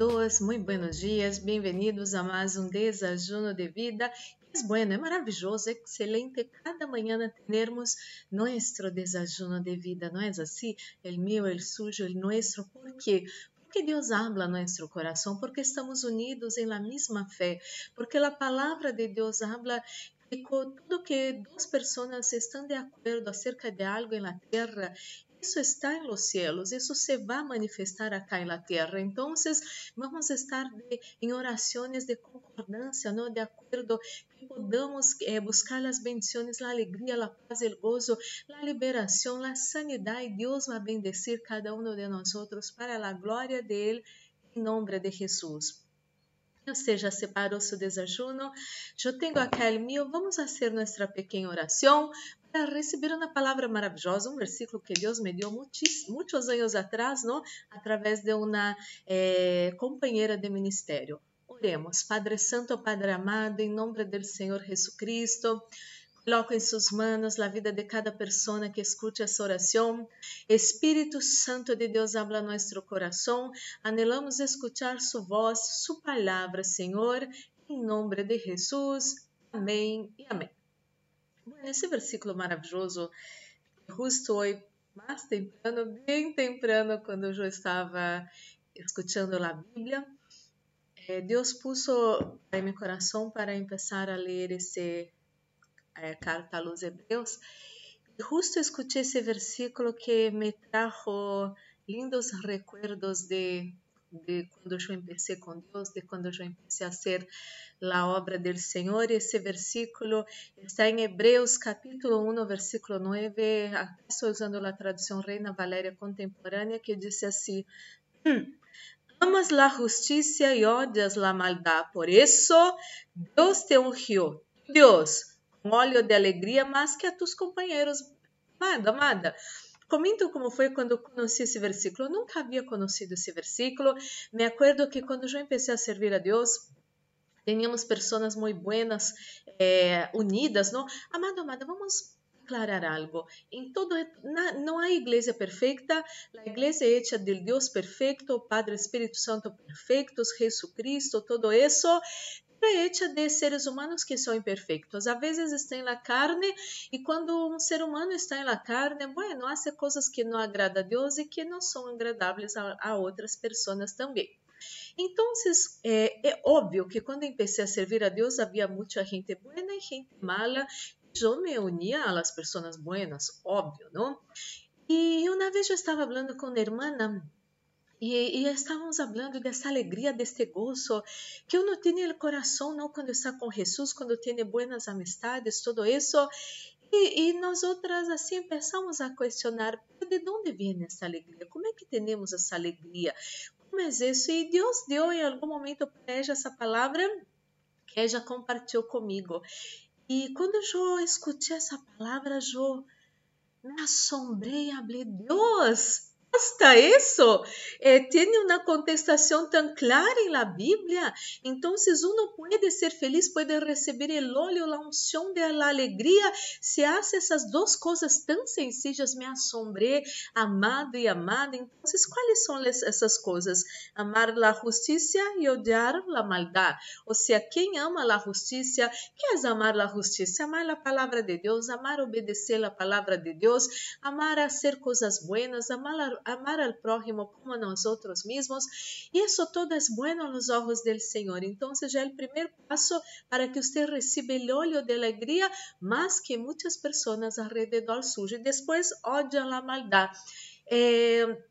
todos, muito buenos dias, bem-vindos a mais um desajuno de vida. É bueno, é maravilhoso, é excelente cada manhã termos nosso desajuno de vida, não é assim? El meu, el suyo, el nuestro. ¿Por quê? Porque Deus habla a nosso coração, porque estamos unidos em la mesma fé, porque a palavra de Deus habla que tudo que duas pessoas estão de acordo acerca de algo na terra isso está em los cielos, isso se vai manifestar acá la terra. Então, vamos estar de, em orações de concordância, não? de acordo, que podamos eh, buscar as bendições, a alegria, a paz, o gozo, a liberação, a sanidade. Deus vai bendecir cada um de nós para a glória dele, em nome de Jesus. Ou seja, separou seu desajuno. Eu tenho aqui o meu. Vamos fazer nossa pequena oração para receber uma palavra maravilhosa, um versículo que Deus me deu muitos, muitos anos atrás, não? através de uma eh, companheira de ministério. Oremos, Padre Santo, Padre amado, em nome do Senhor Jesus Cristo. Coloco em suas mãos a vida de cada pessoa que escute essa oração. Espírito Santo de Deus, habla nosso coração. Anelamos escutar sua voz, sua palavra, Senhor, em nome de Jesus. Amém e amém. Esse versículo maravilhoso, justo hoje, mais temprano, bem temprano, quando eu estava escutando a Bíblia, eh, Deus puso em meu coração para começar a ler esse é, carta aos Hebreus. E justo escutei esse versículo que me trajo lindos recuerdos de, de quando eu comecei com Deus, de quando eu comecei a ser a obra do Senhor. E esse versículo está em Hebreus capítulo 1, versículo 9. Estou usando a tradução Reina Valéria contemporânea, que diz assim: Amas la justiça e odias la maldade, por isso Deus te ungiu. Deus um óleo de alegria mais que a tus companheiros. Amada, amada, Comento como foi quando conheci esse versículo. Eu nunca havia conhecido esse versículo. Me acordo que quando eu comecei a servir a Deus, tínhamos pessoas muito buenas, eh, unidas, não? Amado, amada, vamos aclarar algo. Em todo, não há igreja perfeita, a igreja é hecha de Deus perfeito, Padre Espírito Santo perfeitos, Jesus Cristo, todo isso hecha de seres humanos que são imperfeitos. Às vezes estão na carne e quando um ser humano está na carne, bueno, há coisas que não agradam a Deus e que não são agradáveis a, a outras pessoas também. Então, é, é, óbvio que quando comecei a servir a Deus, havia muita gente boa e gente mala. Eu me unia às pessoas buenas, óbvio, não? E uma vez eu estava falando com uma irmã e, estávamos falando dessa alegria, deste gozo que uno tem no coração, não quando está com Jesus, quando tem boas amistades, tudo isso. E, e nós outras assim começamos a questionar de onde vem essa alegria? Como é que temos essa alegria? Como é isso? E Deus deu em algum momento para ela essa palavra que ela compartilhou comigo. E quando eu escutei essa palavra, eu me assombrei e falei, Deus, basta isso? Eh, uma contestação tão clara em la. Então, uno pode ser feliz, pode receber o óleo, a unção de la alegria, se hace essas duas coisas tão sencillas, me assombrei, amado e amada. Então, quais são essas coisas? Amar a justiça e odiar a maldade. Ou seja, quem ama a justiça, que é amar a justiça? Amar a palavra de Deus, amar obedecer a palavra de Deus, amar a ser coisas buenas, amar amar al prójimo como a nós outros mesmos, e isso todo é bueno aos olhos do Senhor. Então, já é o primeiro passo para que você receba o óleo de alegria, mais que muitas pessoas alrededor suyo. E depois, odia a maldade. Eh,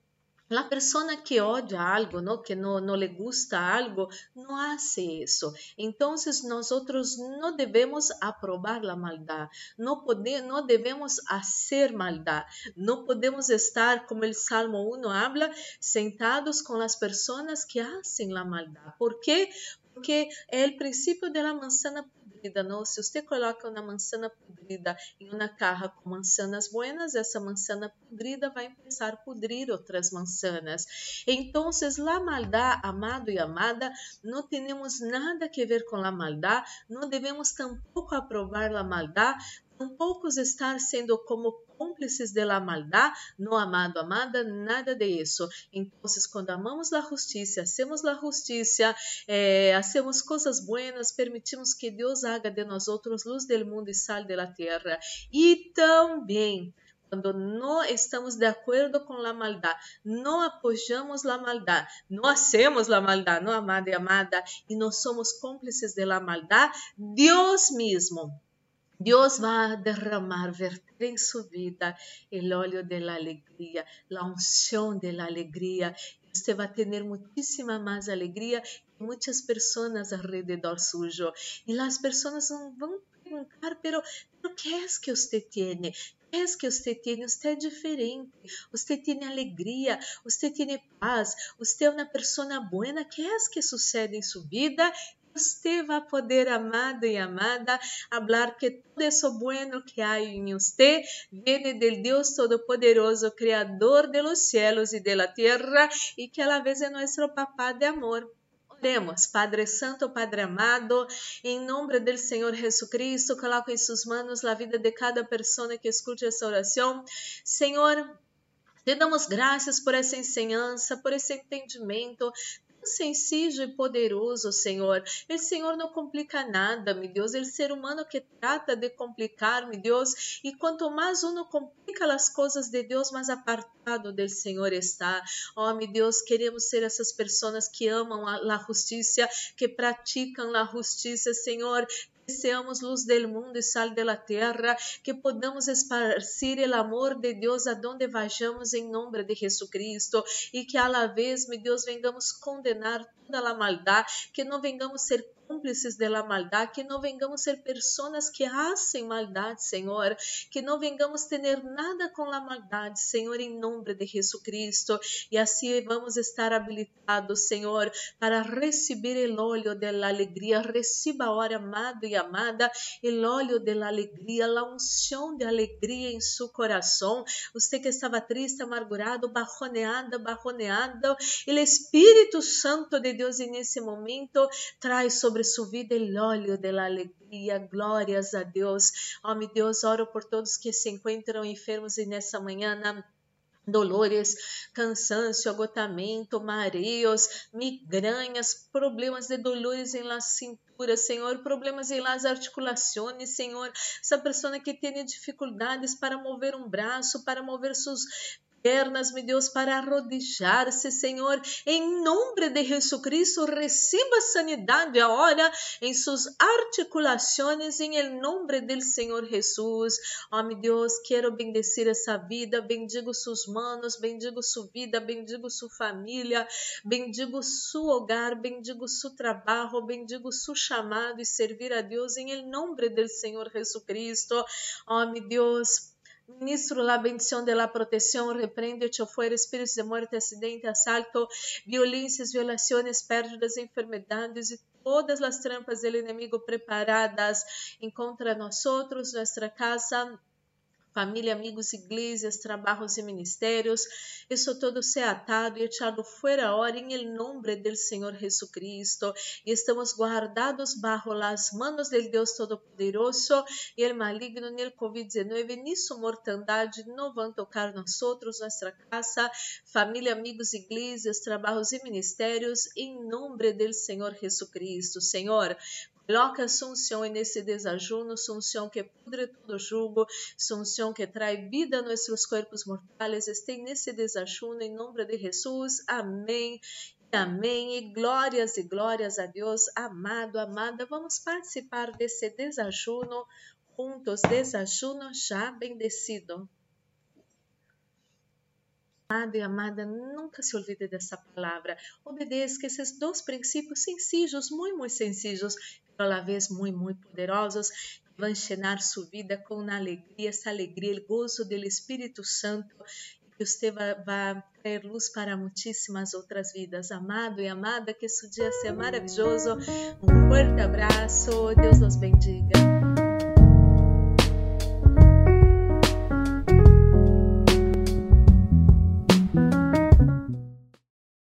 La persona que odia algo, ¿no? que no, no le gusta algo, no hace eso. Entonces nosotros no debemos aprobar la maldad, no, pode, no debemos hacer maldad, no podemos estar, como el Salmo 1 habla, sentados con las personas que hacen la maldad. ¿Por qué? Porque é o princípio da manzana podrida, não? Se você coloca uma manzana podrida em uma caja com manzanas buenas, essa manzana podrida vai começar a pudrir outras manzanas. Então, a maldade, amado e amada, não temos nada que ver com a maldade, não devemos tampouco aprovar a maldade, tampouco estar sendo como cúmplices de la maldad, no amado, amada, nada de isso. Então, quando amamos a justiça, hacemos a justiça, eh, hacemos coisas buenas, permitimos que Deus haga de nós outros luz del mundo e sal de la tierra. E também quando não estamos de acordo com a maldade, não apoiamos a maldade, não hacemos a maldade, não amada e amada, e não somos cúmplices de la maldade, Deus mesmo, Deus vai derramar, verter em sua vida o óleo da alegria, a unção da alegria. Você vai ter muitíssima mais alegria que muitas pessoas ao redor sujo. E as pessoas vão perguntar, pero, pero que é que você tem? es que você tem, você é diferente, você tem alegria, você tem paz, você é uma pessoa boa, que é que sucede em sua vida? Você vai poder, amado e amada, falar que tudo isso bueno que há em você vem do Deus Todo-Poderoso, Criador de los cielos e de la tierra, e que a la vez é nosso papá de amor. Oremos, Padre Santo, Padre amado, em nome do Senhor Jesus Cristo, coloco em suas mãos a vida de cada pessoa que escute essa oração. Senhor, te damos graças por essa ensinança, por esse entendimento sencillo e poderoso, Senhor. O Senhor não complica nada, meu Deus. O ser humano que trata de complicar, meu Deus. E quanto mais uno complica as coisas de Deus, mais apartado do Senhor está. Oh, meu Deus, queremos ser essas pessoas que amam a justiça, que praticam a justiça, Senhor seamos luz del mundo e sal de la que podamos esparcir el amor de Deus aonde vayamos em nome de Jesucristo e que a la vez, meu Deus, vengamos condenar toda a maldade, que não vengamos ser cúmplices de la maldade, que não vengamos ser pessoas que hacen maldade, Senhor, que não vengamos ter nada com a maldade, Senhor, em nome de Jesucristo, e assim vamos estar habilitados, Senhor, para receber o óleo da alegria. Receba agora, amado e amada, o óleo da alegria, a unção de alegria em seu coração. Você que estava triste, amargurado, bajoneada, bajoneado, o Espírito Santo de Deus, nesse momento, traz sobre sobre sua vida el óleo de la alegria. Glórias a Deus. Oh, meu Deus, oro por todos que se encontram enfermos e nessa manhã na dolores, cansaço, agotamento, mareos, migrañas, problemas de dolores em la cintura, Senhor, problemas em las articulações, Senhor, essa pessoa que tem dificuldades para mover um braço, para mover seus pernas, meu Deus, para arrodillar-se, Senhor, em nome de Jesucristo, receba sanidade agora em suas articulações, em nome do Senhor Jesus. Oh, meu Deus, quero bendecir essa vida, bendigo suas manos, bendigo sua vida, bendigo sua família, bendigo seu hogar, bendigo seu trabalho, bendigo seu chamado e servir a Deus em nome do Senhor Jesus Oh, meu Deus, Ministro la bendición de la protección, reprende hecho fuera espíritos de muerte, accidente, asalto, violências, violações, pérdidas, enfermedades e todas as trampas do inimigo preparadas contra nós nossa casa, família, amigos, igrejas, trabalhos e ministérios. Isso todo se atado e echado fora hora em nome do Senhor Jesucristo. E estamos guardados bajo las manos del Todo-Poderoso e el maligno nem el COVID-19 ni su mortandade não vão tocar nós nossa casa, família, amigos, igrejas, trabalhos e ministérios, em nome do Senhor Jesucristo. Senhor, Coloca Assunção nesse desajuno, Assunção que pudre todo jugo, Assunção que traz vida a nossos corpos mortais, esteja nesse desajuno em nome de Jesus. Amém. Amém. E glórias e glórias a Deus, amado, amada. Vamos participar desse desajuno juntos, desajuno já bendecido. Amado e amada, nunca se olvide dessa palavra. Obedeça esses dois princípios sencillos, muito, muito sencillos, a la vez muy, muy poderosos, van a llenar su vida con una alegría, esa alegría, el gozo del Espíritu Santo, que usted va, va a traer luz para muchísimas outras vidas. Amado e amada, que su dia seja maravilhoso. Um forte abraço, Deus nos bendiga.